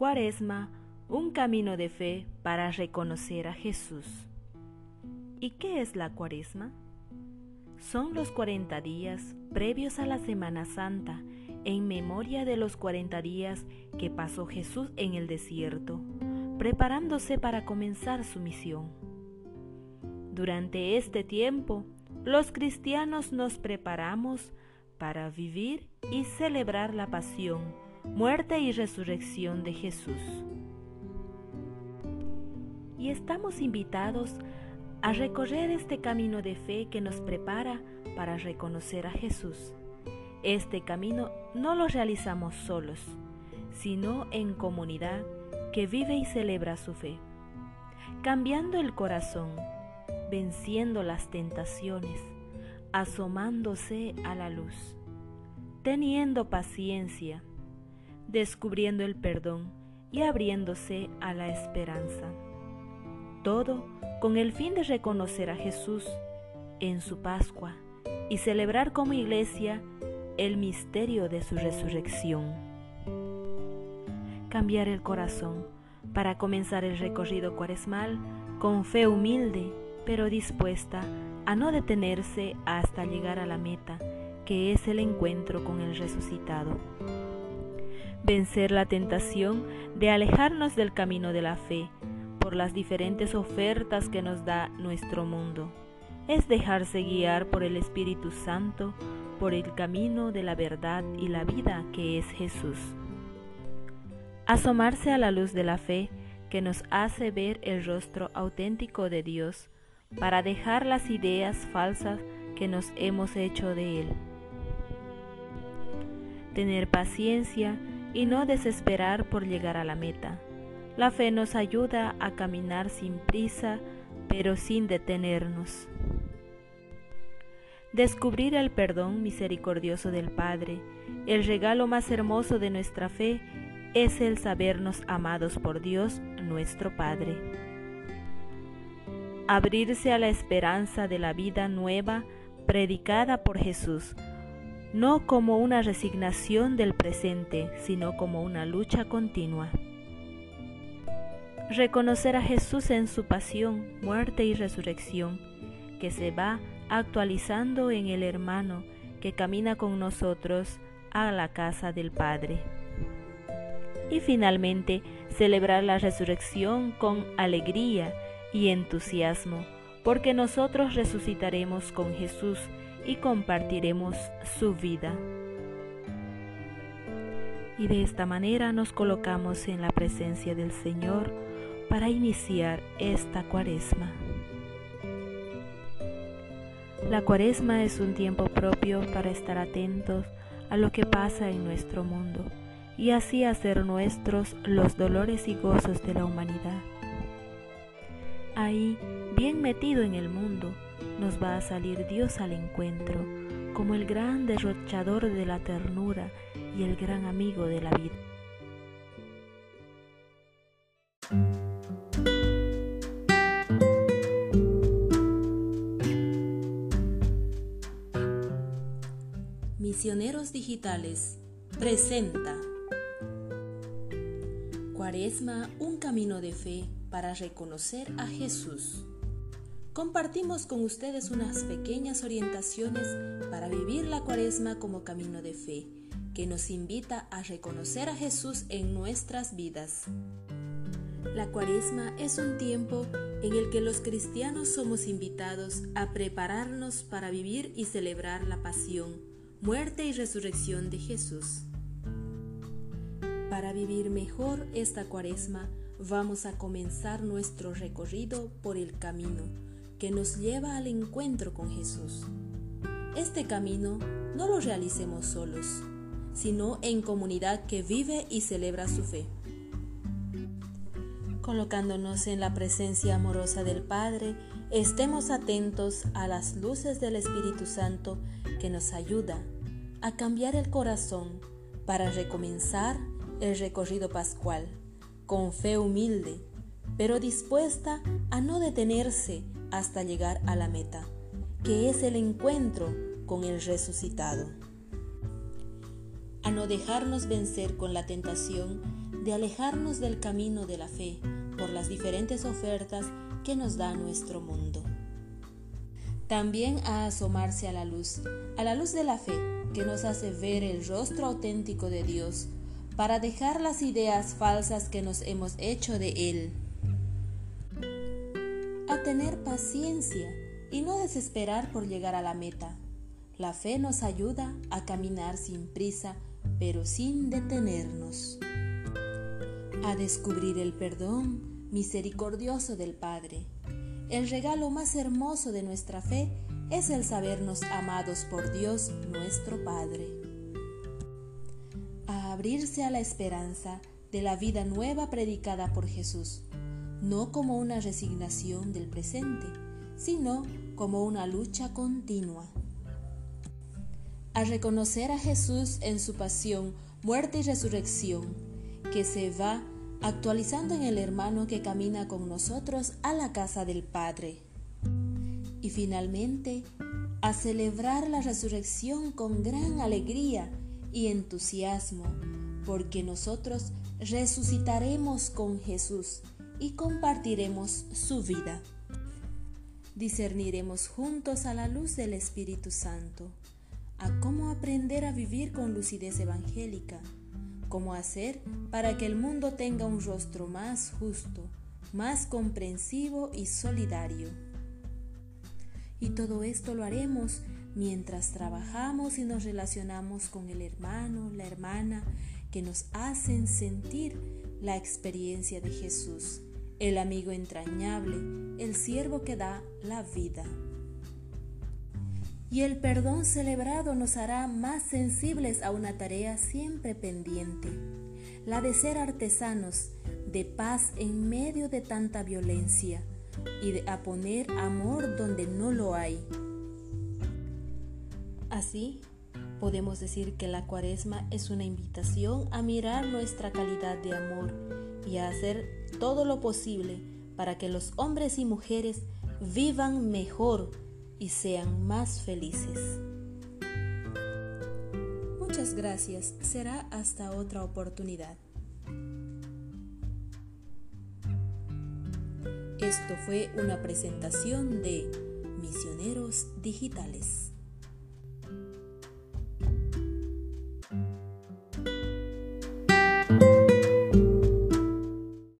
Cuaresma, un camino de fe para reconocer a Jesús. ¿Y qué es la Cuaresma? Son los 40 días previos a la Semana Santa, en memoria de los 40 días que pasó Jesús en el desierto, preparándose para comenzar su misión. Durante este tiempo, los cristianos nos preparamos para vivir y celebrar la pasión, muerte y resurrección de Jesús. Y estamos invitados a recorrer este camino de fe que nos prepara para reconocer a Jesús. Este camino no lo realizamos solos, sino en comunidad que vive y celebra su fe, cambiando el corazón, venciendo las tentaciones, asomándose a la luz, teniendo paciencia, descubriendo el perdón y abriéndose a la esperanza. Todo con el fin de reconocer a Jesús en su Pascua y celebrar como iglesia el misterio de su resurrección. Cambiar el corazón para comenzar el recorrido cuaresmal con fe humilde, pero dispuesta a no detenerse hasta llegar a la meta, que es el encuentro con el resucitado. Vencer la tentación de alejarnos del camino de la fe por las diferentes ofertas que nos da nuestro mundo. Es dejarse guiar por el Espíritu Santo, por el camino de la verdad y la vida que es Jesús. Asomarse a la luz de la fe que nos hace ver el rostro auténtico de Dios para dejar las ideas falsas que nos hemos hecho de Él. Tener paciencia y no desesperar por llegar a la meta. La fe nos ayuda a caminar sin prisa, pero sin detenernos. Descubrir el perdón misericordioso del Padre, el regalo más hermoso de nuestra fe, es el sabernos amados por Dios nuestro Padre abrirse a la esperanza de la vida nueva predicada por Jesús, no como una resignación del presente, sino como una lucha continua. Reconocer a Jesús en su pasión, muerte y resurrección, que se va actualizando en el hermano que camina con nosotros a la casa del Padre. Y finalmente, celebrar la resurrección con alegría y entusiasmo, porque nosotros resucitaremos con Jesús y compartiremos su vida. Y de esta manera nos colocamos en la presencia del Señor para iniciar esta cuaresma. La cuaresma es un tiempo propio para estar atentos a lo que pasa en nuestro mundo y así hacer nuestros los dolores y gozos de la humanidad. Ahí, bien metido en el mundo, nos va a salir Dios al encuentro, como el gran derrochador de la ternura y el gran amigo de la vida. Misioneros Digitales presenta Cuaresma, un camino de fe para reconocer a Jesús. Compartimos con ustedes unas pequeñas orientaciones para vivir la cuaresma como camino de fe, que nos invita a reconocer a Jesús en nuestras vidas. La cuaresma es un tiempo en el que los cristianos somos invitados a prepararnos para vivir y celebrar la pasión, muerte y resurrección de Jesús. Para vivir mejor esta cuaresma, vamos a comenzar nuestro recorrido por el camino que nos lleva al encuentro con Jesús. Este camino no lo realicemos solos, sino en comunidad que vive y celebra su fe. Colocándonos en la presencia amorosa del Padre, estemos atentos a las luces del Espíritu Santo que nos ayuda a cambiar el corazón para recomenzar el recorrido pascual con fe humilde, pero dispuesta a no detenerse hasta llegar a la meta, que es el encuentro con el resucitado. A no dejarnos vencer con la tentación de alejarnos del camino de la fe por las diferentes ofertas que nos da nuestro mundo. También a asomarse a la luz, a la luz de la fe, que nos hace ver el rostro auténtico de Dios, para dejar las ideas falsas que nos hemos hecho de Él. A tener paciencia y no desesperar por llegar a la meta. La fe nos ayuda a caminar sin prisa, pero sin detenernos. A descubrir el perdón misericordioso del Padre. El regalo más hermoso de nuestra fe es el sabernos amados por Dios nuestro Padre. Abrirse a la esperanza de la vida nueva predicada por Jesús, no como una resignación del presente, sino como una lucha continua. A reconocer a Jesús en su pasión, muerte y resurrección, que se va actualizando en el hermano que camina con nosotros a la casa del Padre. Y finalmente, a celebrar la resurrección con gran alegría y entusiasmo, porque nosotros resucitaremos con Jesús y compartiremos su vida discerniremos juntos a la luz del Espíritu Santo, a cómo aprender a vivir con lucidez evangélica, cómo hacer para que el mundo tenga un rostro más justo, más comprensivo y solidario. Y todo esto lo haremos mientras trabajamos y nos relacionamos con el hermano, la hermana, que nos hacen sentir la experiencia de Jesús el amigo entrañable, el siervo que da la vida. Y el perdón celebrado nos hará más sensibles a una tarea siempre pendiente, la de ser artesanos de paz en medio de tanta violencia y de a poner amor donde no lo hay. Así, podemos decir que la cuaresma es una invitación a mirar nuestra calidad de amor y a hacer todo lo posible para que los hombres y mujeres vivan mejor y sean más felices. Muchas gracias. Será hasta otra oportunidad. Esto fue una presentación de Misioneros Digitales.